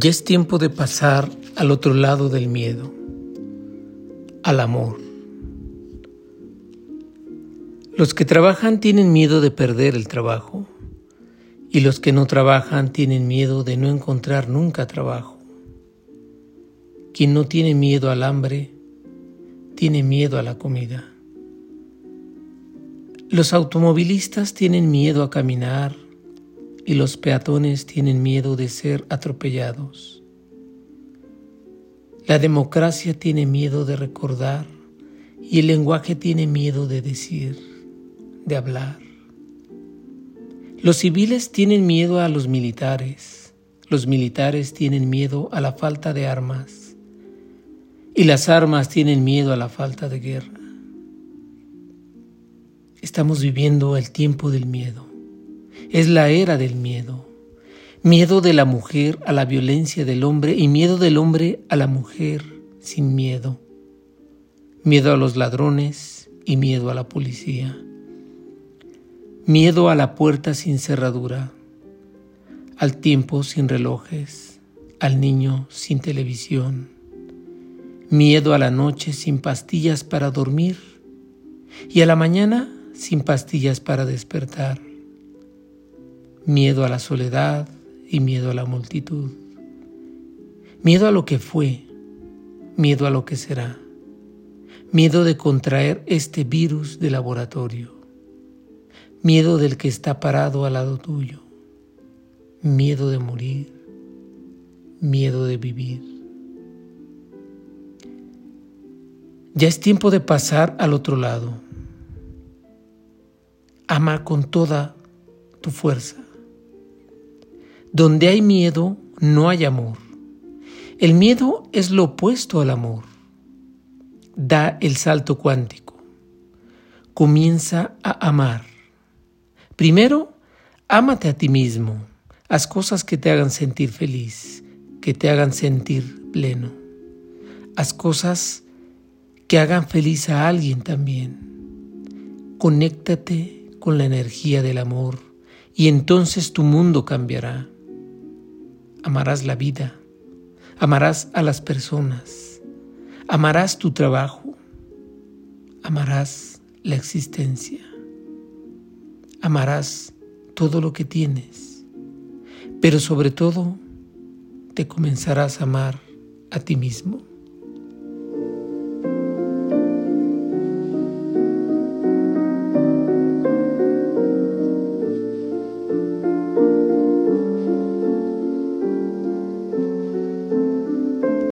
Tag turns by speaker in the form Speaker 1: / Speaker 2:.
Speaker 1: Ya es tiempo de pasar al otro lado del miedo, al amor. Los que trabajan tienen miedo de perder el trabajo y los que no trabajan tienen miedo de no encontrar nunca trabajo. Quien no tiene miedo al hambre, tiene miedo a la comida. Los automovilistas tienen miedo a caminar y los peatones tienen miedo de ser atropellados. La democracia tiene miedo de recordar y el lenguaje tiene miedo de decir, de hablar. Los civiles tienen miedo a los militares, los militares tienen miedo a la falta de armas y las armas tienen miedo a la falta de guerra. Estamos viviendo el tiempo del miedo. Es la era del miedo. Miedo de la mujer a la violencia del hombre y miedo del hombre a la mujer sin miedo. Miedo a los ladrones y miedo a la policía. Miedo a la puerta sin cerradura, al tiempo sin relojes, al niño sin televisión. Miedo a la noche sin pastillas para dormir y a la mañana sin pastillas para despertar miedo a la soledad y miedo a la multitud, miedo a lo que fue, miedo a lo que será, miedo de contraer este virus de laboratorio, miedo del que está parado al lado tuyo, miedo de morir, miedo de vivir. Ya es tiempo de pasar al otro lado. Ama con toda tu fuerza donde hay miedo, no hay amor. El miedo es lo opuesto al amor. Da el salto cuántico. Comienza a amar. Primero, ámate a ti mismo. Haz cosas que te hagan sentir feliz, que te hagan sentir pleno. Haz cosas que hagan feliz a alguien también. Conéctate con la energía del amor y entonces tu mundo cambiará amarás la vida, amarás a las personas, amarás tu trabajo, amarás la existencia, amarás todo lo que tienes, pero sobre todo te comenzarás a amar a ti mismo.